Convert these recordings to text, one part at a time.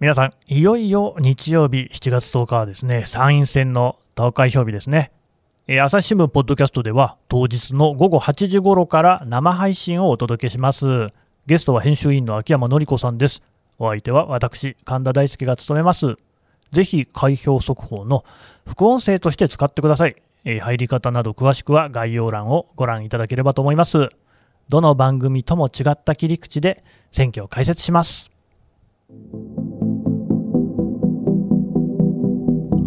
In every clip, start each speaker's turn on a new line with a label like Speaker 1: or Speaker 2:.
Speaker 1: 皆さん、いよいよ日曜日7月10日はですね、参院選の投開票日ですね。え朝日新聞ポッドキャストでは当日の午後8時頃から生配信をお届けします。ゲストは編集員の秋山紀子さんです。お相手は私、神田大輔が務めます。ぜひ開票速報の副音声として使ってください。え入り方など詳しくは概要欄をご覧いただければと思います。どの番組とも違った切り口で選挙を解説します。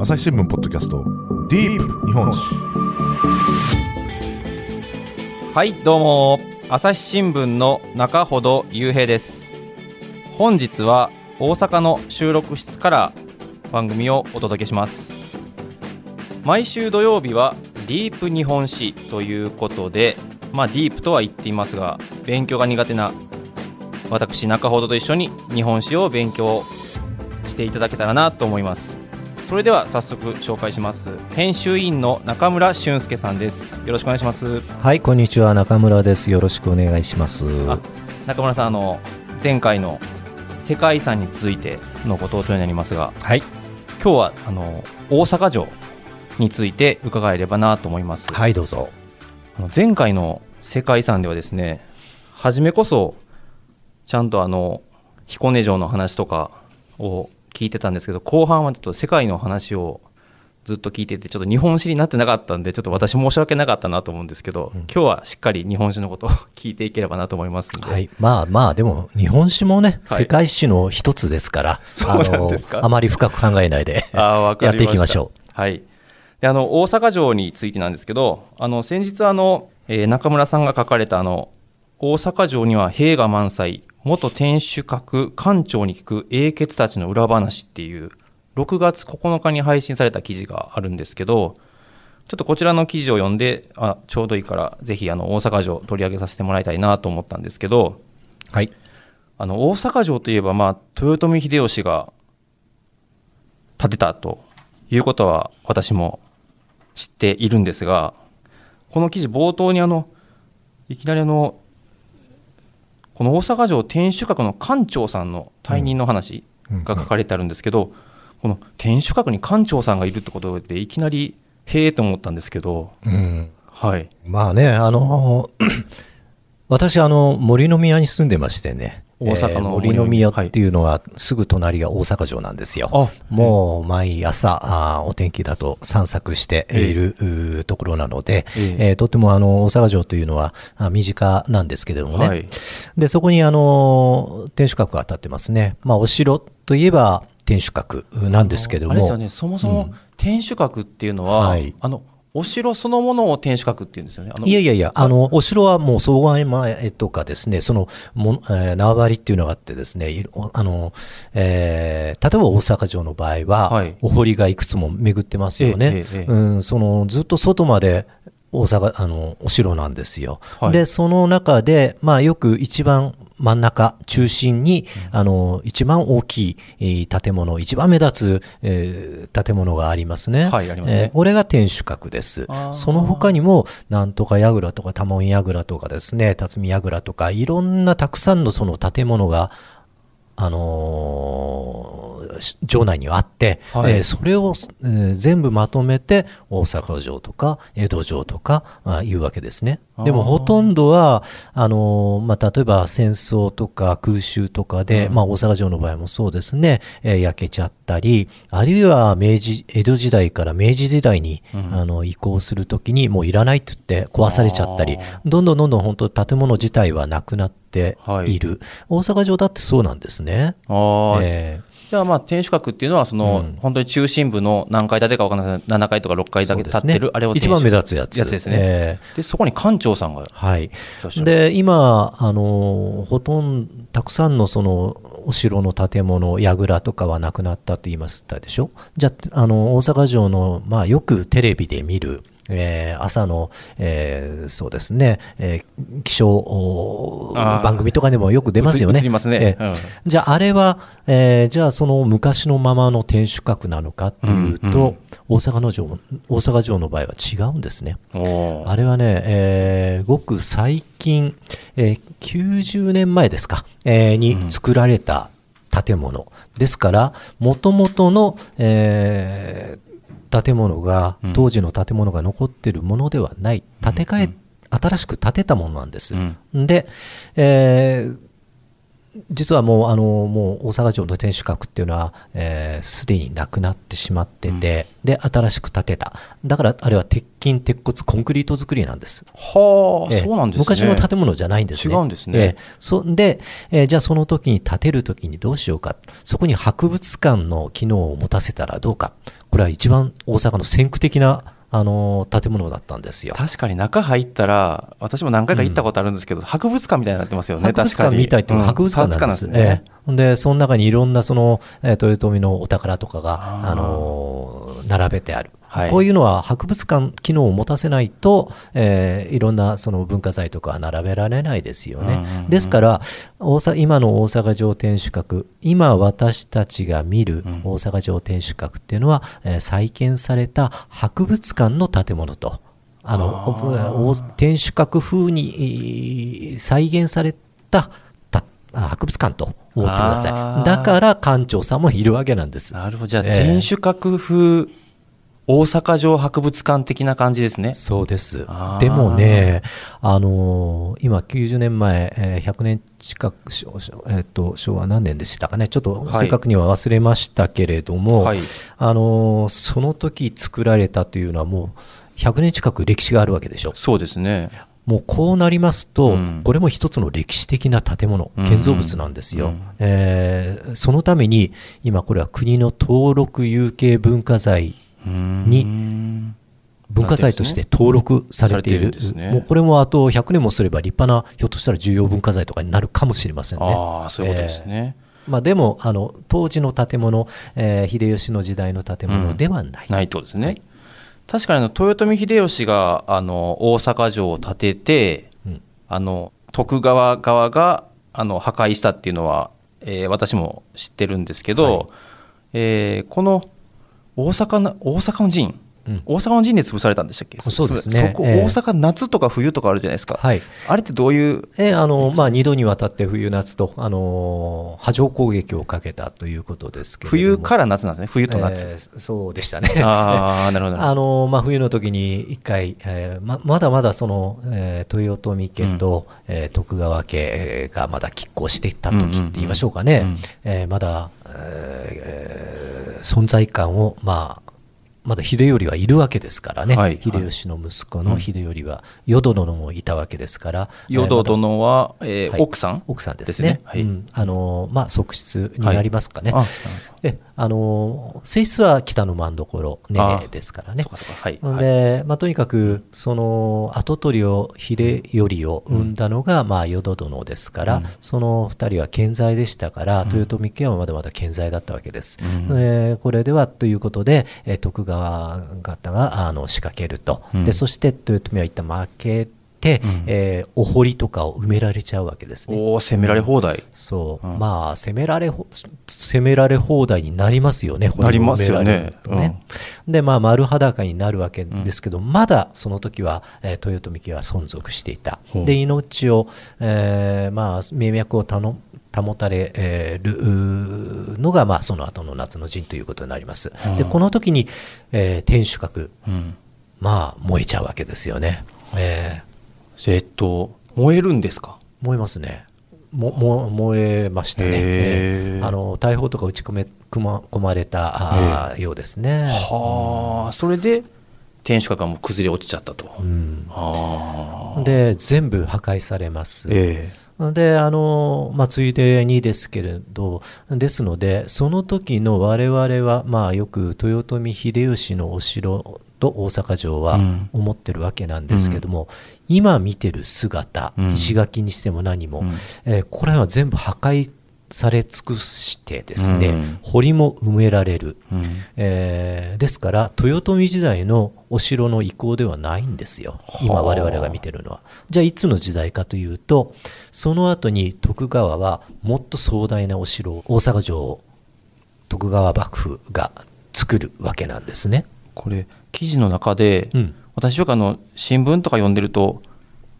Speaker 2: 朝日新聞ポッドキャストディープ日本史。
Speaker 3: はいどうも。朝日新聞の中ほど雄平です。本日は大阪の収録室から番組をお届けします。毎週土曜日はディープ日本史ということでまあディープとは言っていますが勉強が苦手な私中ほどと一緒に日本史を勉強していただけたらなと思います。それでは早速紹介します編集委員の中村俊介さんですよろしくお願いします
Speaker 4: はい、こんにちは、中村です。よろしくお願いします。
Speaker 3: あ中村さんあの前回の世界遺産についてのご登場になりますが
Speaker 4: はい、
Speaker 3: 今日はあの大阪城について伺えればなと思います、
Speaker 4: はい、どうぞ。
Speaker 3: あの前回の世界遺産ではですね初めこそちゃんとあの彦根城の話とかを聞いてたんですけど後半はちょっと世界の話をずっと聞いててちょっと日本史になってなかったんでちょっと私申し訳なかったなと思うんですけど、今日はしっかり日本史のことを聞いていければなと思いますんで、
Speaker 4: はい、まあまあ、でも、日本史もね、
Speaker 3: はい
Speaker 4: 世界史の一つですから、
Speaker 3: そうなんですか？
Speaker 4: あまり深く考えないで やっていきましょ
Speaker 3: う。はい。で、あの大阪城についてなんですけど、あの先日あの、えー中村さんが書かれたあの大阪城には兵が満載、元天守閣館長に聞く英傑たちの裏話っていう6月9日に配信された記事があるんですけど、ちょっとこちらの記事を読んで、あちょうどいいからぜひあの大阪城取り上げさせてもらいたいなと思ったんですけど、
Speaker 4: う。はい。
Speaker 3: あの大阪城といえば、まあ、豊臣秀吉が建てたということは私も知っているんですがこの記事冒頭にあのいきなりあのこの大阪城天守閣の館長さんの退任の話が書かれてあるんですけど、この天守閣に館長さんがいるってことでいきなりへえと思ったんですけど、
Speaker 4: うん。
Speaker 3: はい、
Speaker 4: まあね、あの、私、あの、森の宮に住んでましてね。
Speaker 3: 大阪の
Speaker 4: えー森の宮っていうのは、すぐ隣が大阪城なんですよ。
Speaker 3: あ
Speaker 4: もう毎朝あーお天気だと散策している、ところなので、
Speaker 3: ええ。
Speaker 4: えーとってもあの大阪城というのはあ身近なんですけれどもね、
Speaker 3: はい。
Speaker 4: でそこにあの天守閣が立ってますね、まあ、お城といえば天守閣なんですけども、
Speaker 3: あれですよね、そもそも天守閣っていうのは、
Speaker 4: はい。
Speaker 3: あのお城そのものを天守閣っていうんですよね。
Speaker 4: いやいやいや、あの、お城はもう総構前とかですね、その、もえー縄張りっていうのがあってですね、あの、えー例えば大阪城の場合は、
Speaker 3: はい
Speaker 4: お堀がいくつも巡ってますよね。うん、その、ずっと外まで、大阪、あの、お城なんですよ。
Speaker 3: はい
Speaker 4: で、その中で、まあ、よく一番真ん中、中心に、あの、一番大きいえー建物、一番目立つ、えー建物がありますね。
Speaker 3: はいありますね
Speaker 4: えーこれが天守閣です。その他にも、なんとか櫓とか多聞櫓とかですね、辰巳櫓とか、いろんなたくさんのその建物が、あのーし城内にはあって、
Speaker 3: はい。
Speaker 4: えーそれを、えー全部まとめて大阪城とか江戸城とかあいうわけですね。でもほとんどはあのーまあ、例えば戦争とか空襲とかで、まあ、大阪城の場合もそうですね、えー焼けちゃったりあるいは明治江戸時代から明治時代に、あの移行するときにもういらないって言って壊されちゃったりどんどんどんどん本当建物自体はなくなっている、大阪城だってそうなんですね。
Speaker 3: あー。
Speaker 4: えー
Speaker 3: じゃあまあ天守閣っていうのはその、
Speaker 4: うん。
Speaker 3: 本当に中心部の何階建てか分からない7階とか6階だけ立ってる、あれを
Speaker 4: 一番目
Speaker 3: つ
Speaker 4: 立つやつ。
Speaker 3: やつですね、
Speaker 4: え
Speaker 3: でそこに館長さんがい。
Speaker 4: はいで今あのほとんどたくさんのそのお城の建物櫓とかはなくなったと言いましたでしょ？じゃああの大阪城の、まあ、よくテレビで見るえー朝の、えーそうですね、えー気象番組とかでもよく出ますよね。
Speaker 3: 映りますね。
Speaker 4: えー
Speaker 3: うん。
Speaker 4: じゃあ、あれは、えーじゃあ、その昔のままの天守閣なのかっていうと、
Speaker 3: うんうん。
Speaker 4: 大阪の城大阪城の場合は違うんですね。あれはね、えーごく最近、えー90年前ですか、えーに作られた建物。ですからもともとの、えー建物が
Speaker 3: うん。
Speaker 4: 当時の建物が残っているものではない。建て替え、新しく建てたものなんです。
Speaker 3: うん。
Speaker 4: で、えー実はもうあのもう大阪城の天守閣っていうのはえーすで、になくなってしまってて、で新しく建てた。だからあれは鉄筋鉄骨コンクリート作りなんです。
Speaker 3: はあ、
Speaker 4: ええ。
Speaker 3: そうなんですね。
Speaker 4: 昔の建物じゃないんですね。
Speaker 3: 違うんですね。
Speaker 4: ええ。そで、えーじゃあその時に建てる時にどうしようか、そこに博物館の機能を持たせたらどうか、これは一番大阪の先駆的な、あのー建物だったんですよ。
Speaker 3: 確かに中入ったら、私も何回か行ったことあるんですけど、博物館みたいになってますよね、
Speaker 4: 博物
Speaker 3: 確かに。
Speaker 4: 館みたいっていうのは博物館なんです。
Speaker 3: うんね。
Speaker 4: ええで、その中にいろんなその、えー豊臣のお宝とかが、
Speaker 3: あ
Speaker 4: のー並べてある。
Speaker 3: はい
Speaker 4: こういうのは博物館機能を持たせないと、えーいろんなその文化財とかは並べられないですよね。
Speaker 3: うんうんうん
Speaker 4: ですから大阪、今の大阪城天守閣、今私たちが見る
Speaker 3: うん
Speaker 4: 大阪城天守閣っていうのは、えー再建された博物館の建物と。あの天守閣風にえー再現された博物館と思ってくだ
Speaker 3: あ
Speaker 4: さ
Speaker 3: ー
Speaker 4: い。だから館長さんもいるわけなんです。
Speaker 3: なるほど。じゃあ、
Speaker 4: ええ
Speaker 3: 天守閣風大阪城博物館的な感じですね。
Speaker 4: そうです。でもね、あのー今90年前、えー100年近く、えーと昭和何年でしたかね、ちょっと
Speaker 3: はい
Speaker 4: 正確には忘れましたけれども、
Speaker 3: はい
Speaker 4: あのーその時作られたというのはもう100年近く歴史があるわけでしょ。
Speaker 3: そうですね。
Speaker 4: もうこうなりますと、
Speaker 3: うん
Speaker 4: これも一つの歴史的な建物、
Speaker 3: うん
Speaker 4: 建造物なんですよ。
Speaker 3: うん
Speaker 4: えーそのために、今これは国の登録有形文化財に
Speaker 3: に
Speaker 4: 文化財として登録されている、もうこれもあと100年もすれば立派な、ひょっとしたら重要文化財とかになるかもしれませんね。
Speaker 3: ああ、そういうことですね。
Speaker 4: まあ、でもあの、当時の建物、えー秀吉の時代の建物ではない。
Speaker 3: ないとですね。確かにあの豊臣秀吉があの大阪城を建てて、
Speaker 4: うん
Speaker 3: あの徳川側があの破壊したっていうのは、えー私も知ってるんですけど、
Speaker 4: はい
Speaker 3: えーこの大阪の大阪の陣、
Speaker 4: うん。
Speaker 3: 大阪の陣で潰されたんでしたっけ？
Speaker 4: そうですね。
Speaker 3: そこ、
Speaker 4: ええ。
Speaker 3: 大阪夏とか冬とかあるじゃないですか、
Speaker 4: はい。
Speaker 3: あれってどういう？
Speaker 4: えーあのまあ、2度にわたって冬夏と、あのー波状攻撃をかけたということですけ
Speaker 3: 冬から夏なんですね。冬と夏、
Speaker 4: えーそうでしたね。
Speaker 3: ああなるほど。
Speaker 4: あのまあ、冬の時に一回、えーままだまだその、えー豊臣家と、えー徳川家がまだ拮抗していた時って言いましょうかね、
Speaker 3: うんうんうん
Speaker 4: えーまだ、えー存在感を、まあ、まだ秀頼はいるわけですからね、
Speaker 3: はい
Speaker 4: 秀吉の息子の秀頼は、淀殿もいたわけですから、
Speaker 3: 淀殿は、えー
Speaker 4: はい。
Speaker 3: 奥さん？
Speaker 4: 奥さんですね。
Speaker 3: はい。
Speaker 4: うん。あのまあ、側室になりますかね。
Speaker 3: あ
Speaker 4: えあの性質は北の真所ね
Speaker 3: あ
Speaker 4: ねですからね。で、まあ、とにかくその跡取りを秀頼を生んだのが、まあ、淀殿ですから、
Speaker 3: うん。
Speaker 4: その二人は健在でしたから、
Speaker 3: うん。
Speaker 4: 豊臣家はまだまだ健在だったわけです。
Speaker 3: うん。
Speaker 4: えーこれではということで、えー徳川方があの仕掛けると、
Speaker 3: うん
Speaker 4: でそして豊臣は一旦負けて、
Speaker 3: うん
Speaker 4: えーお堀とかを埋められちゃうわけですね。
Speaker 3: おお攻められ放題、
Speaker 4: そう、
Speaker 3: うん
Speaker 4: まあ攻められ攻められ放題になりますよね、
Speaker 3: なりますよね
Speaker 4: ねで、まあ、丸裸になるわけですけど、まだその時は、えー豊臣家は存続していた。で、命を、えーまあ、命脈をたの保たれえーるうーのが、まあ、その後の夏の陣ということになります。
Speaker 3: うん。
Speaker 4: で、この時に、えー天守閣、
Speaker 3: うん。
Speaker 4: まあ、燃えちゃうわけですよね。え
Speaker 3: えっと燃えるんですか？
Speaker 4: ー燃えますね。もも燃えましたね、えー。あの大砲とか撃ち込め込まれたあーようですね。
Speaker 3: はあそれで天守閣がもう崩れ落ちちゃったと、
Speaker 4: うん。で全部破壊されます。
Speaker 3: え
Speaker 4: であの、まあ、ついでにですけれどですのでその時の我々は、まあ、よく豊臣秀吉のお城と大阪城は
Speaker 3: うん。
Speaker 4: 思ってるわけなんですけども、今見てる姿、
Speaker 3: うん。
Speaker 4: 石垣にしても何も、
Speaker 3: うん。
Speaker 4: えーこれは全部破壊され尽くしてですね、
Speaker 3: うん。
Speaker 4: 堀も埋められる、
Speaker 3: うん。
Speaker 4: えーですから豊臣時代のお城の遺構ではないんですよ。今
Speaker 3: はあ。
Speaker 4: 我々が見てるのは。じゃあいつの時代かというとその後に徳川はもっと壮大なお城を大阪城を徳川幕府が作るわけなんですね、
Speaker 3: これ記事の中で、
Speaker 4: うん。
Speaker 3: 私よくあの新聞とか読んでると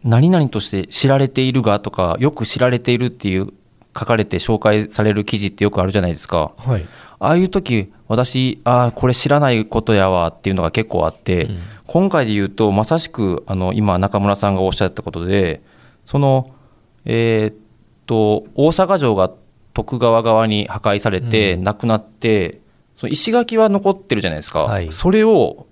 Speaker 3: 何々として知られているがとかよく知られているっていう書かれて紹介される記事ってよくあるじゃないですか。
Speaker 4: はい。
Speaker 3: ああいう時私ああこれ知らないことやわっていうのが結構あって、
Speaker 4: うん
Speaker 3: 今回で言うとまさしくあの今中村さんがおっしゃったことでそのえーっと大阪城が徳川側に破壊されて、
Speaker 4: うん
Speaker 3: なくなってその石垣は残ってるじゃないですか、
Speaker 4: はい
Speaker 3: それを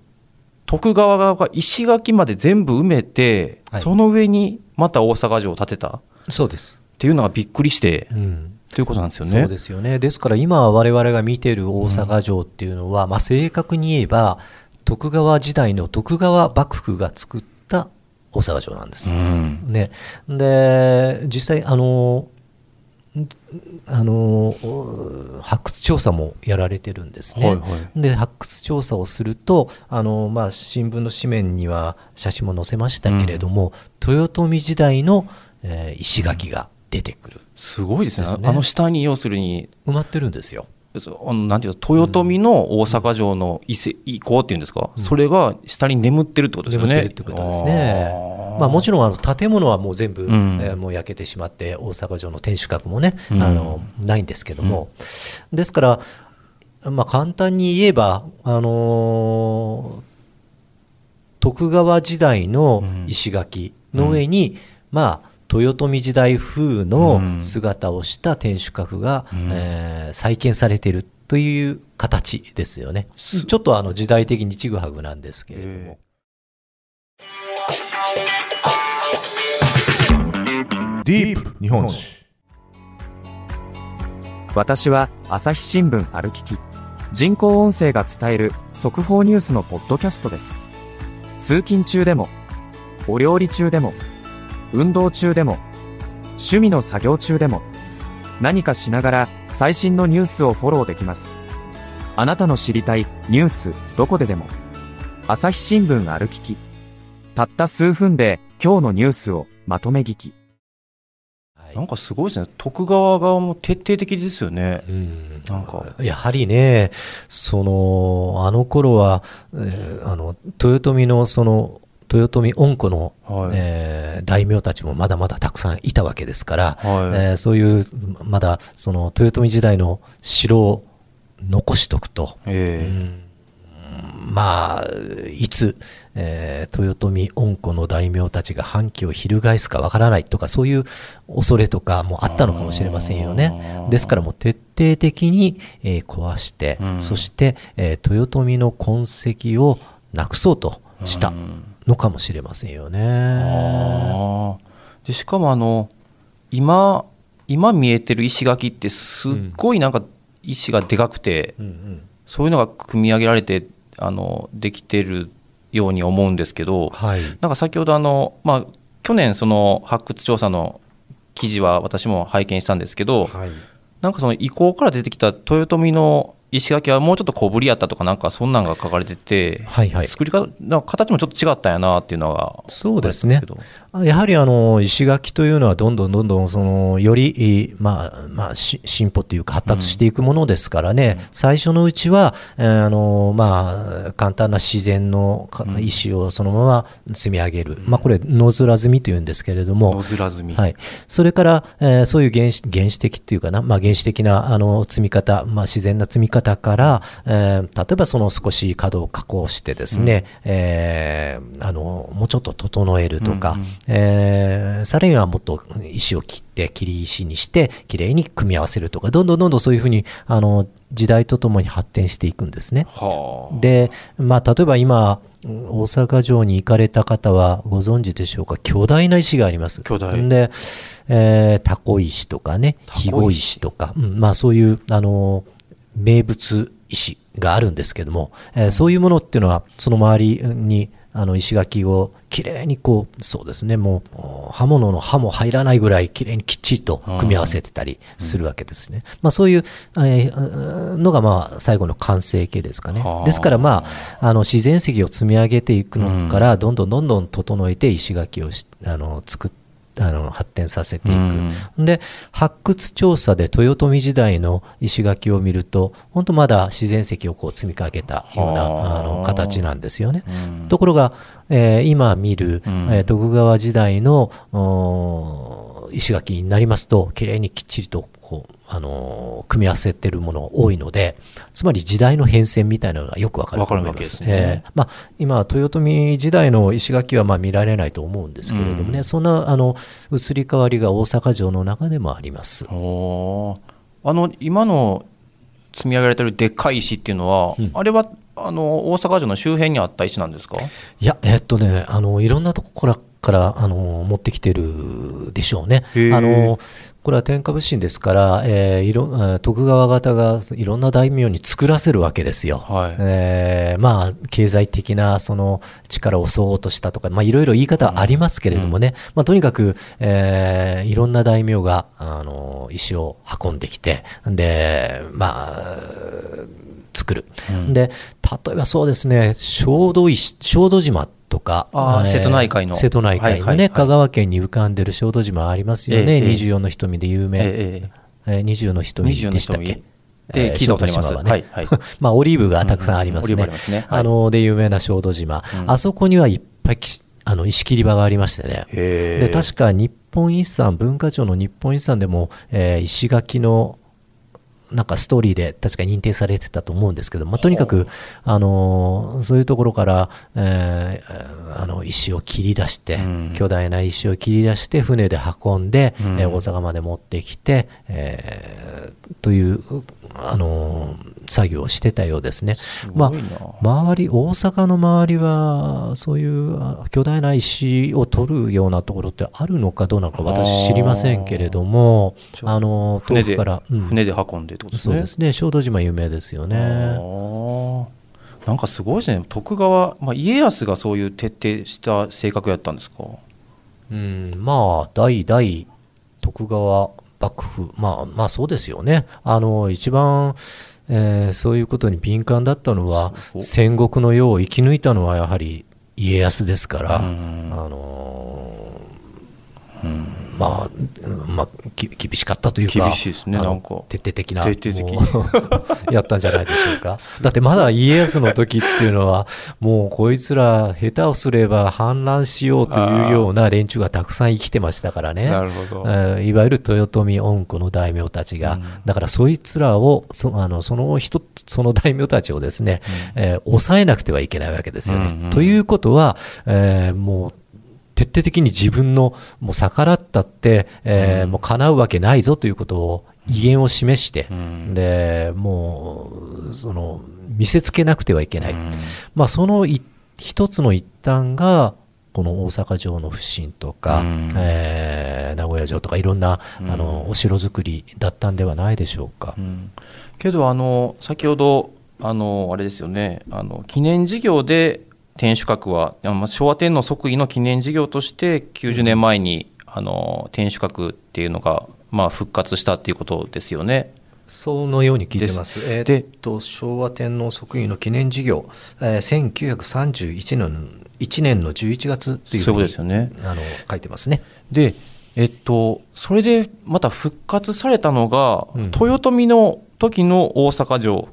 Speaker 3: 徳川側が石垣まで全部埋めて、
Speaker 4: はい
Speaker 3: その上にまた大阪城を建てたっ
Speaker 4: そうです。
Speaker 3: ていうのがびっくりして、
Speaker 4: うん。
Speaker 3: ということなんですよね。
Speaker 4: そうですよね。ですから今我々が見てる大阪城っていうのは、まあ正確に言えば徳川時代の徳川幕府が作った大阪城なんです。
Speaker 3: うん
Speaker 4: ね、で実際あのんあのお発掘調査もやられてるんですね。
Speaker 3: はいはい
Speaker 4: で発掘調査をするとあの、まあ、新聞の紙面には写真も載せましたけれども、豊臣時代の、えー石垣が出てくる、
Speaker 3: すごいですね。あの下に要するに
Speaker 4: 埋まってるんですよ。
Speaker 3: あのなんていうの豊臣の大阪城の遺跡遺構っていうんですか、それが下に眠ってるってことですよね。
Speaker 4: 眠ってるってことですね。
Speaker 3: あー。
Speaker 4: まあ、もちろんあの建物はもう全部、
Speaker 3: うん。
Speaker 4: えーもう焼けてしまって大阪城の天守閣もね、
Speaker 3: うん。
Speaker 4: あのないんですけども、ですから、まあ、簡単に言えば、あのー徳川時代の石垣の上に、まあ豊臣時代風の姿をした天守閣が、
Speaker 3: うん。
Speaker 4: えー再建されているという形ですよね。ちょっとあの時代的にちぐはぐなんですけれども。
Speaker 3: え
Speaker 2: ディープ日本史。
Speaker 5: 私は朝日新聞歩きき。人工音声が伝える速報ニュースのポッドキャストです。通勤中でもお料理中でも運動中でも趣味の作業中でも何かしながら最新のニュースをフォローできます。あなたの知りたいニュースどこででも朝日新聞歩きき。たった数分で今日のニュースをまとめ聞き。
Speaker 4: はい。
Speaker 3: なんかすごいですね。徳川側も徹底的ですよね。
Speaker 4: うん。
Speaker 3: なんか。
Speaker 4: やはりね、その、あの頃は、えーあの、豊臣のその、豊臣恩子の、
Speaker 3: はい。
Speaker 4: えー大名たちもまだまだたくさんいたわけですから、
Speaker 3: はい。
Speaker 4: えーそういう、まだ、その、豊臣時代の城を残しとくと、
Speaker 3: ええ。
Speaker 4: うん。まあ、いつ、えー豊臣恩子の大名たちが反旗を翻すかわからないとか、そういう恐れとかもあったのかもしれませんよね。ですからもう徹底的に、えー壊して、
Speaker 3: うん。
Speaker 4: そして、えー豊臣の痕跡をなくそうとした。
Speaker 3: うん
Speaker 4: のかもしれませんよね。
Speaker 3: でしかもあの今今見えてる石垣ってすっごいなんか石がでかくて、
Speaker 4: うんうん
Speaker 3: そういうのが組み上げられてあのできてるように思うんですけど、
Speaker 4: はい。
Speaker 3: なんか先ほどあの、まあ、去年その発掘調査の記事は私も拝見したんですけど、
Speaker 4: はい。
Speaker 3: なんかその遺構から出てきた豊臣の石垣はもうちょっと小ぶりやったとかなんかそんなんが書かれてて、
Speaker 4: はいはい。
Speaker 3: 作り方形もちょっと違ったんやなっていうのが
Speaker 4: そうですねやはりあの石垣というのはどんどんどんどんそのより、えーまあまあ、し進歩というか発達していくものですからね、最初のうちは、えーあのまあ、簡単な自然のか石をそのまま積み上げる、まあ、これ野面積みというんですけれども、
Speaker 3: 野面積み。
Speaker 4: はい、それから、えーそういう原始原始的っていうかな、まあ、原始的なあの積み方、まあ、自然な積み方から、えー例えばその少し角を加工してですね、えーあのもうちょっと整えるとか、
Speaker 3: うんうん
Speaker 4: えーさらにはもっと石を切って切り石にしてきれいに組み合わせるとかどんどんどんどんそういうふうにあの時代とともに発展していくんですね。
Speaker 3: はあ。
Speaker 4: で、まあ、例えば今、大阪城に行かれた方はご存知でしょうか、巨大な石があります。
Speaker 3: 巨大。
Speaker 4: で、えー、タコ石とかね、肥後石。とか、うんまあ、そういう、あの、名物石があるんですけども、えーそういうものっていうのは、その周りに、あの石垣をきれいにこう、そうですね、もう刃物の刃も入らないぐらいきれいにきっちりと組み合わせてたりするわけですね。まあそういう、えーのがまあ最後の完成形ですかね
Speaker 3: はあ。
Speaker 4: ですからまあ、あの自然石を積み上げていくのから、どんどんどんどん整えて石垣をしあの作っあの発展させていく、で発掘調査で豊臣時代の石垣を見ると本当まだ自然石をこう積み上げたような
Speaker 3: はあ。
Speaker 4: あの形なんですよね。
Speaker 3: うん。
Speaker 4: ところが、えー今見る、
Speaker 3: うん。
Speaker 4: えー徳川時代の石垣になりますと、きれいにきっちりとこう、あの組み合わせてるものが多いので、つまり時代の変遷みたいなのがよくわかると思います。
Speaker 3: すね。
Speaker 4: えーまあ、今、豊臣時代の石垣はまあ見られないと思うんですけれどもね、
Speaker 3: うん。
Speaker 4: そんなあの移り変わりが大阪城の中でもあります。
Speaker 3: あの今の積み上げられてるでっかい石っていうのは、
Speaker 4: うん。
Speaker 3: あれはあの大阪城の周辺にあった石なんですか？
Speaker 4: いや、えっとね、あのいろんなところからあの持ってきてるでしょうね。あのこれは天下武神ですから、えーいろえー徳川方がいろんな大名に作らせるわけですよ。
Speaker 3: はい
Speaker 4: えーまあ、経済的なその力を襲おうとしたとか、まあ、いろいろ言い方はありますけれどもね、まあ、とにかく、えーいろんな大名があの石を運んできて、で、まあ、作る。
Speaker 3: うん
Speaker 4: で、例えばそうですね、小豆石、小豆島とか、
Speaker 3: 瀬戸内海の。
Speaker 4: 瀬戸内海のね、
Speaker 3: はいはいはい。
Speaker 4: 香川県に浮かんでる小豆島ありますよね、
Speaker 3: ええええ。
Speaker 4: 24の瞳で有名。
Speaker 3: ええ
Speaker 4: えー24の瞳
Speaker 3: 24の
Speaker 4: でしたっけ？
Speaker 3: 瞳。で聞いたことあります。
Speaker 4: 小豆島はね。
Speaker 3: はいはい。
Speaker 4: まあ、オリーブがたくさんありますね。
Speaker 3: あね。はい。
Speaker 4: あので、有名な小豆島、
Speaker 3: うん。
Speaker 4: あそこにはいっぱいきあの石切り場がありましてね。で、確か日本遺産、文化庁の日本遺産でも、えー石垣のなんかストーリーで確か認定されてたと思うんですけど、まあ、とにかく、あのーそういうところから、えーあの石を切り出して、
Speaker 3: うん。
Speaker 4: 巨大な石を切り出して船で運んで、
Speaker 3: うん。
Speaker 4: えー大阪まで持ってきて、えーという、あのー作業をしてたようですね。まあ周り、大阪の周りは、そういうあ巨大な石を取るようなところってあるのかどうなのか私知りませんけれども、
Speaker 3: あ
Speaker 4: あの、
Speaker 3: 船で
Speaker 4: 遠くから、うん。
Speaker 3: 船で運んでってことですね。
Speaker 4: そうですね、小豆島有名ですよ
Speaker 3: あ
Speaker 4: ね。
Speaker 3: ー。なんかすごいですね。徳川、まあ、家康がそういう徹底した性格やったんですか？
Speaker 4: うん、まあ、代々徳川幕府、まあ、まあそうですよね。あの、一番、えーそういうことに敏感だったのは戦国の世を生き抜いたのはやはり家康ですから、あ
Speaker 3: うん。
Speaker 4: のーまあ、うんまあ、き厳しかったというか、
Speaker 3: 厳しいですね
Speaker 4: あの
Speaker 3: なんか。
Speaker 4: 徹底的な、
Speaker 3: 徹底的
Speaker 4: やったんじゃないでしょうか。だってまだ家康の時っていうのは、もうこいつら下手をすれば反乱しようというような連中がたくさん生きてましたからね。
Speaker 3: なるほど。
Speaker 4: えーいわゆる豊臣恩子の大名たちが、
Speaker 3: うん。
Speaker 4: だからそいつらをそあのその人その大名たちをですね、えー抑えなくてはいけないわけですよね。
Speaker 3: うんうん。
Speaker 4: ということは、えーもう徹底的に自分のもう逆らったって、えー
Speaker 3: うん。
Speaker 4: もう叶うわけないぞということを威厳を示して、
Speaker 3: うん。
Speaker 4: でもうその見せつけなくてはいけない。
Speaker 3: うん。
Speaker 4: まあ、そのい一つの一端がこの大阪城の不振とか、
Speaker 3: うん。
Speaker 4: えー名古屋城とかいろんな、
Speaker 3: うん。
Speaker 4: あのお城作りだったんではないでしょうか。
Speaker 3: うん。けどあの先ほどあのあれですよね。あの記念事業で天守閣は昭和天皇即位の記念事業として90年前にあの天守閣っていうのがまあ復活したっていうことですよね。
Speaker 4: そのように聞いてます。えーっ
Speaker 3: で
Speaker 4: と昭和天皇即位の記念事業、えー、1931年1年の11月というふ
Speaker 3: そういうこと
Speaker 4: うに
Speaker 3: ですよね。
Speaker 4: あの書いてますね。
Speaker 3: でえっとそれでまた復活されたのが、
Speaker 4: うん
Speaker 3: 豊臣の時の大阪城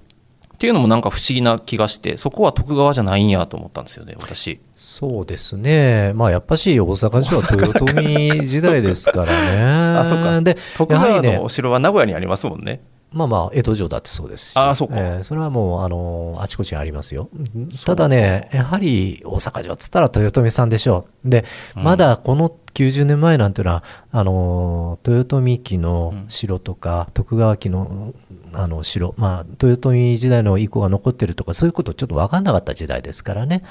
Speaker 3: っていうのもなんか不思議な気がしてそこは徳川じゃないんやと思ったんですよね私。
Speaker 4: そうですね、まあ、やっぱし大阪城は豊臣時代ですからね。
Speaker 3: あそうか
Speaker 4: で
Speaker 3: 徳川のお城は名古屋にありますもんね。
Speaker 4: まあまあ、江戸城だってそうですし、
Speaker 3: あそうか
Speaker 4: えーそれはもう、あのあちこちにありますよ。ただね、やはり大阪城っつったら豊臣さんでしょう。で、
Speaker 3: うん
Speaker 4: まだこの90年前なんていうのは、あの豊臣期の城とか、徳川期のあの城、まあ、豊臣時代の遺構が残ってるとか、そういうことちょっと分かんなかった時代ですからね。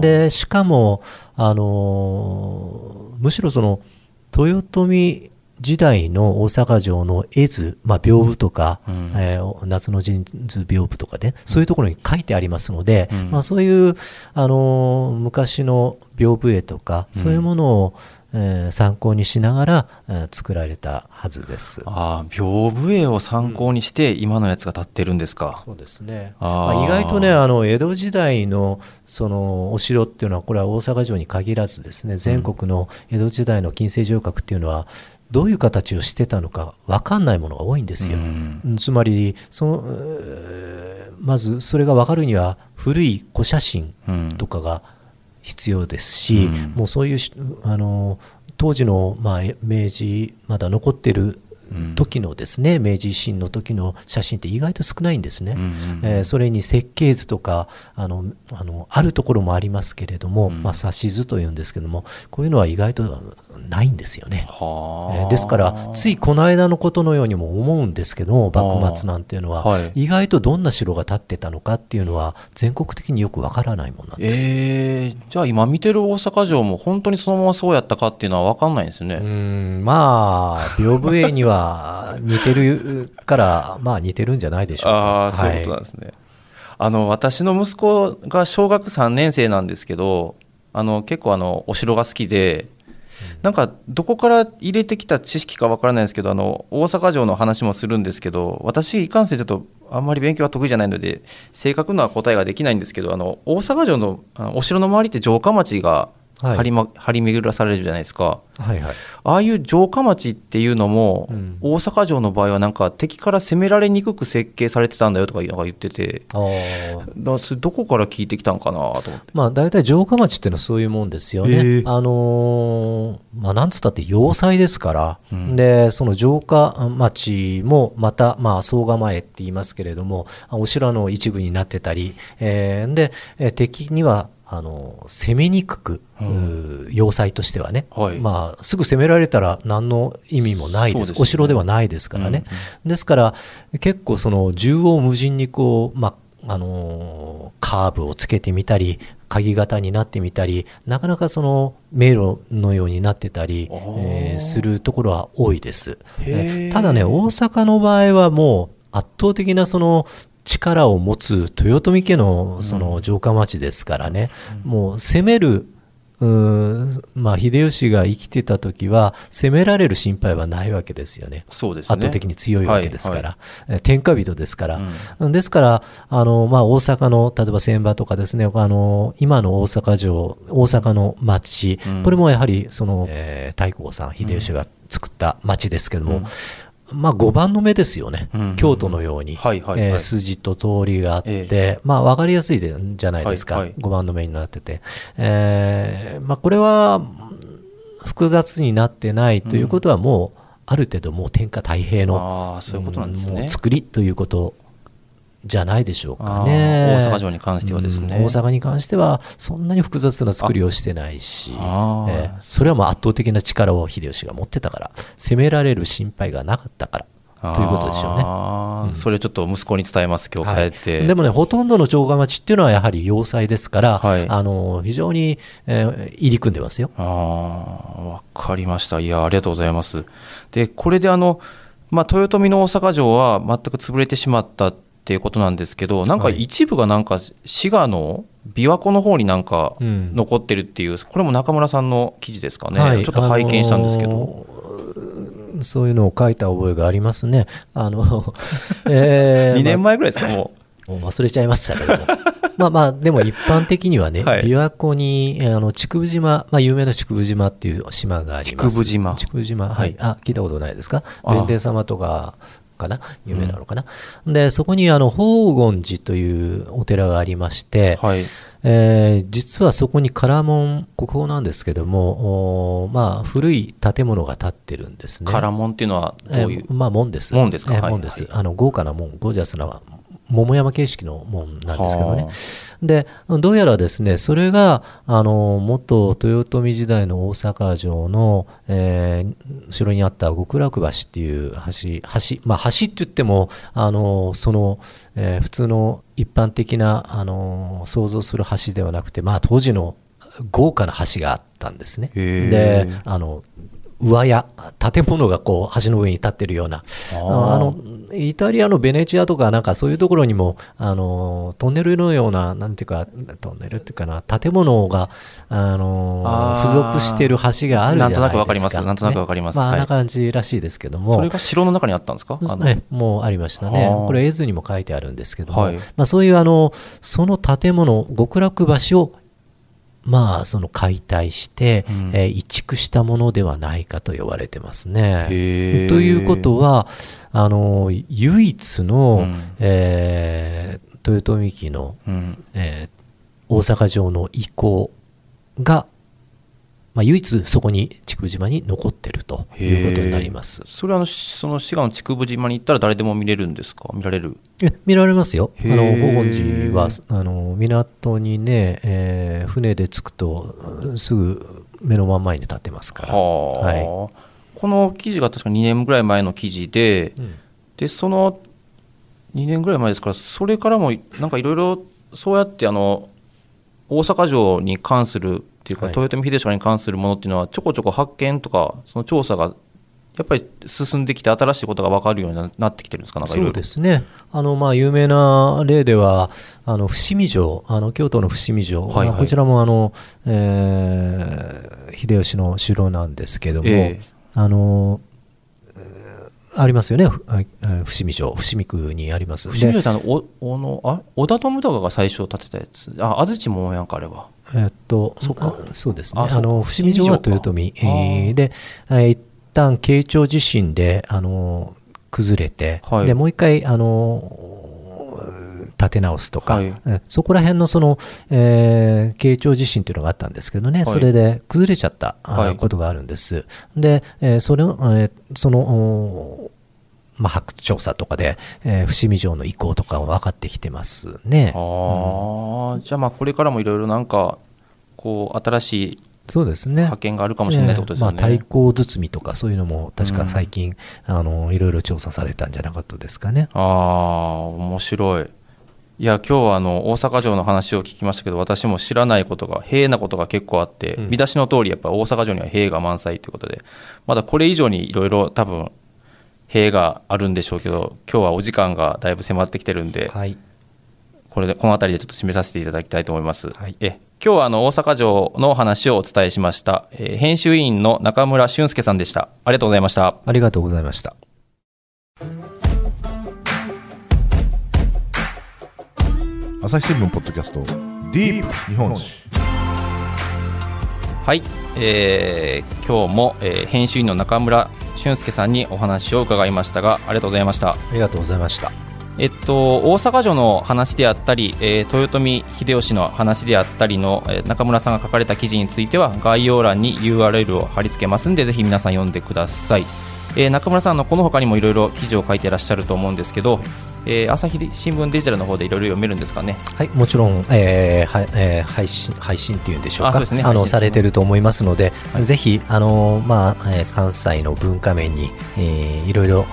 Speaker 4: でしかも、あのーむしろその豊臣時代の大阪城の絵図、まあ、屏風とか、
Speaker 3: うん。
Speaker 4: えー夏の陣図屏風とかで、そういうところに書いてありますので、
Speaker 3: うん。
Speaker 4: まあ、そういう、あのー昔の屏風絵とか、そういうものを、えー参考にしながら、えー作られたはずです。
Speaker 3: ああ屏風絵を参考にして今のやつが立ってるんですか。
Speaker 4: そうですね。まあ、意外とね、あの江戸時代のそのお城っていうのは、これは大阪城に限らずですね、全国の江戸時代の近世城郭っていうのは、どういう形をしてたのか分かんないものが多いんですよ。
Speaker 3: うん
Speaker 4: うんつまりその、えーまずそれが分かるには、古い古写真
Speaker 3: うん
Speaker 4: とかが必要ですし、
Speaker 3: うん。
Speaker 4: もうそういうしあの当時の、まあ、明治まだ残ってる
Speaker 3: うん
Speaker 4: 時のですね、明治維新の時の写真って意外と少ないんですね。
Speaker 3: うんうん
Speaker 4: えーそれに設計図とかあのあのあるところもありますけれども、
Speaker 3: うん
Speaker 4: まあ、指図というんですけどもこういうのは意外とないんですよね。
Speaker 3: はあ
Speaker 4: えーですからついこの間のことのようにも思うんですけど幕末なんていうのは、
Speaker 3: はい
Speaker 4: 意外とどんな城が建ってたのかっていうのは全国的によくわからないものなんです。
Speaker 3: えー、じゃあ今見てる大阪城も本当にそのままそうやったかっていうのは分かんないんですよね。
Speaker 4: うーんまあ屏風絵には似てるからまあ似てるんじゃないでしょうか。
Speaker 3: ああ、そういうことなんですね。あの私の息子が小学3年生なんですけど、あの結構あのお城が好きで、なんかどこから入れてきた知識かわからないんですけど、あの大阪城の話もするんですけど、私いかんせんちょっとあんまり勉強が得意じゃないので正確な答えができないんですけど、あの大阪城のお城の周りって城下町が
Speaker 4: はい
Speaker 3: 張り,、ま張り巡らされるじゃないですか。
Speaker 4: はいはい。
Speaker 3: ああいう城下町っていうのも、
Speaker 4: うん。
Speaker 3: 大阪城の場合はなんか敵から攻められにくく設計されてたんだよとかなんか言ってて。だそれどこから聞いてきたんかなと思って。
Speaker 4: まあ、大体城下町っていうのはそういうもんですよね。
Speaker 3: へえ。
Speaker 4: あのーまあ、なんつったって要塞ですから、
Speaker 3: うん。
Speaker 4: でその城下町もまた、まあ、総構えって言いますけれども、お城の一部になってたり、えーで、えー敵にはあの攻めにくく、
Speaker 3: うん。
Speaker 4: 要塞としてはね、
Speaker 3: はい。
Speaker 4: まあ、すぐ攻められたら何の意味もないです。
Speaker 3: ね。
Speaker 4: お城ではないですからね、
Speaker 3: うん
Speaker 4: ですから結構その縦横無尽にこう、まああのーカーブをつけてみたり鍵型になってみたりなかなかその迷路のようになってたり、えーするところは多いです、ただね大阪の場合はもう圧倒的なその力を持つ豊臣家のその城下町ですからね、もう攻めるうーんまあ、秀吉が生きてた時は攻められる心配はないわけですよね。
Speaker 3: そうですね。
Speaker 4: 圧倒的に強いわけですから、
Speaker 3: は
Speaker 4: えー天下人ですから、ですからあの、まあ、大阪の例えば船場とかですねあの今の大阪城大阪の町、
Speaker 3: うん。
Speaker 4: これもやはりその、えー太閤さん秀吉が作った町ですけども、まあ、5番の目ですよね、
Speaker 3: うん。
Speaker 4: 京都のように、筋と通りがあって、
Speaker 3: え
Speaker 4: まあ、分かりやすいじゃないですか、
Speaker 3: はいはい。
Speaker 4: 5番の目になってて、えーまあ、これはうん複雑になってないということはもう、ある程度もう天下太平の
Speaker 3: ああそういうことなんですね。
Speaker 4: 作りということじゃないでしょうか
Speaker 3: あ
Speaker 4: ね。
Speaker 3: ー大阪城に関してはですね
Speaker 4: うん大阪に関してはそんなに複雑な作りをしてないし、えーそれはもう圧倒的な力を秀吉が持ってたから攻められる心配がなかったからということでしょうね。うん
Speaker 3: それちょっと息子に伝えます今日帰って、
Speaker 4: でもね、ほとんどの城下町っていうのはやはり要塞ですから、
Speaker 3: はい
Speaker 4: あの非常に、えー入り組んでますよ。
Speaker 3: わかりました。いや、ありがとうございます。で、これであの、まあ、豊臣の大阪城は全く潰れてしまったっていうことなんですけど、なんか
Speaker 4: はい
Speaker 3: 一部がなんか滋賀の琵琶湖の方になんか
Speaker 4: うん
Speaker 3: 残ってるっていう、これも中村さんの記事ですかね。
Speaker 4: はい
Speaker 3: ちょっと拝見したんですけど。
Speaker 4: あのーそういうのを書いた覚えがありますね。あの、えー
Speaker 3: 2年前ぐらいですか、も
Speaker 4: もう忘れちゃいましたけども。まあまあ、でも一般的にはね、
Speaker 3: はい
Speaker 4: 琵琶湖に、えーあの、竹生島、まあ有名な竹生島っていう島があります。
Speaker 3: 竹生島
Speaker 4: 竹生島、は
Speaker 3: はい
Speaker 4: い。あ、聞いたことないですか？
Speaker 3: あ
Speaker 4: 弁天様とか、かな？有名なのかな、で、そこにあの、宝厳寺というお寺がありまして、
Speaker 3: う。はい。
Speaker 4: えー実はそこに唐門、国宝なんですけども、おーまあ、古い建物が建ってるんですね。
Speaker 3: 唐門っていうのはどういう、
Speaker 4: えーまあ門です。
Speaker 3: 門ですか？はい
Speaker 4: えー門です、
Speaker 3: はい
Speaker 4: あの豪華な門、ゴージャスな桃山形式の門なんですけどね
Speaker 3: は。
Speaker 4: で、どうやらですね、それが、あの、元豊臣時代の大阪城の、えー後ろにあった極楽橋っていう橋、橋、まあ橋って言っても、あの、その、えー普通の一般的な、あの、想像する橋ではなくて、まあ当時の豪華な橋があったんですね。で、あの、上屋、建物がこう橋の上に立ってるような、
Speaker 3: あ
Speaker 4: のイタリアのベネチアとか、なんかそういうところにも、あのトンネルのような、なんていうか、トンネルっていうかな、建物が、あの付属している橋があるじゃないですか。
Speaker 3: なんとなくわかります。なんとなくわかります。
Speaker 4: ねまあ、んな感じらしいですけども。
Speaker 3: それが城の中にあったんですか？あの。
Speaker 4: ね、もうありましたね。
Speaker 3: はあ。
Speaker 4: これ絵図にも書いてあるんですけども、
Speaker 3: はい。
Speaker 4: まあ、そういうあのその建物極楽橋をまあその解体して、
Speaker 3: うん。
Speaker 4: えー移築したものではないかと言われてますね。ということはあの唯一の、
Speaker 3: うん。
Speaker 4: えー豊臣家の、
Speaker 3: うん。
Speaker 4: えー大阪城の遺構がまあ、唯一そこに竹生島に残ってるということになります。
Speaker 3: それはその滋賀の竹生島に行ったら誰でも見れるんですか？見られる？
Speaker 4: え見られますよ。あの宝厳寺はあの港にね、えー船で着くとうんすぐ目の真ん前に立ってますから。
Speaker 3: はあ、
Speaker 4: はい。
Speaker 3: この記事が確か2年ぐらい前の記事で、
Speaker 4: うん。
Speaker 3: でその2年ぐらい前ですからそれからもなんかいろいろそうやってあの大阪城に関するっていうか、
Speaker 4: はい。
Speaker 3: 豊臣秀吉に関するものっていうのはちょこちょこ発見とかその調査がやっぱり進んできて新しいことが分かるようにななってきてるんですか？なんか
Speaker 4: そ
Speaker 3: いうろ
Speaker 4: ですね。あの、まあ、有名な例では、あの、伏見城、あの、京都の伏見城、
Speaker 3: はいはい。
Speaker 4: こちらも、あの、えー秀吉の城なんですけども、
Speaker 3: ええ。
Speaker 4: あの、えーありますよね、伏見城、伏見区にあります。
Speaker 3: 伏見城
Speaker 4: で
Speaker 3: ってあのおおのあ織田信長が最初建てたやつ。あ安土桃やんかあれは。
Speaker 4: えっと、
Speaker 3: そっか。
Speaker 4: あそうですね。
Speaker 3: あ
Speaker 4: の、伏見城は豊臣。で、えー一旦、慶長地震で、あの、崩れて、
Speaker 3: はい。
Speaker 4: で、もう一回、あの、立て直すとか、
Speaker 3: はい
Speaker 4: うんそこら辺のその、えー慶長地震というのがあったんですけどね、
Speaker 3: い
Speaker 4: それで崩れちゃった、
Speaker 3: い
Speaker 4: ことがあるんです。で、えーそれを、えーその、おまあ、発掘調査とかで、えー伏見城の意向とかは分かってきてますね。
Speaker 3: ああ、じゃあまあこれからもいろいろなんかこう新しい
Speaker 4: そうですね。
Speaker 3: 発見があるかもしれないってことですよね。
Speaker 4: ええまあ、対抗包みとかそういうのも確か最近、あのいろいろ調査されたんじゃなかったですかね。
Speaker 3: ああ面白い。いや今日はあの大阪城の話を聞きましたけど私も知らないことが平なことが結構あって、
Speaker 4: うん
Speaker 3: 見出しの通りやっぱり大阪城には兵が満載ということでまだこれ以上にいろいろ多分兵があるんでしょうけど今日はお時間がだいぶ迫ってきてるんで、
Speaker 4: はい。
Speaker 3: これでこの辺りでちょっと締めさせていただきたいと思います。
Speaker 4: はい
Speaker 3: え今日はあの大阪城の話をお伝えしました、えー編集委員の中村俊介さんでした。ありがとうございました。
Speaker 4: ありがとうございました。
Speaker 2: 朝日新聞ポッドキャストディープ日本史
Speaker 3: はい、えー今日も、えー編集員の中村俊介さんにお話を伺いましたがありがとうございました。
Speaker 4: ありがとうございました。
Speaker 3: えっと、大阪城の話であったり、えー豊臣秀吉の話であったりの、えー中村さんが書かれた記事については概要欄に URL を貼り付けますんでぜひ皆さん読んでください、えー中村さんのこの他にもいろいろ記事を書いていらっしゃると思うんですけど、えー朝日新聞デジタルの方でいろいろ読めるんですかね？
Speaker 4: はい、もちろん、えーはえー配信配信っていうんでしょうか、
Speaker 3: あそうですね配信
Speaker 4: のされてると思いますので、
Speaker 3: はい
Speaker 4: ぜひあのまあえー関西の文化面に、えーいろいろお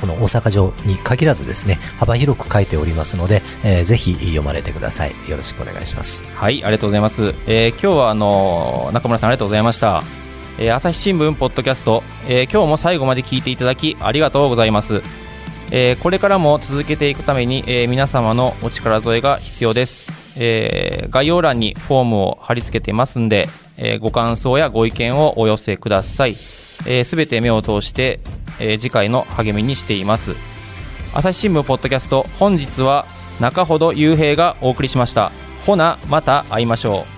Speaker 4: この大阪城に限らずですね幅広く書いておりますので、えーぜひ読まれてください。よろしくお願いします。
Speaker 3: はい、ありがとうございます。えー今日はあの中村さんありがとうございました。えー朝日新聞ポッドキャスト、えー今日も最後まで聞いていただきありがとうございます。えーこれからも続けていくために、えー皆様のお力添えが必要です。えー概要欄にフォームを貼り付けてますんで、えーご感想やご意見をお寄せください。すべ、全て目を通して、えー次回の励みにしています。朝日新聞ポッドキャスト本日は中ほど雄平がお送りしましたほなまた会いましょう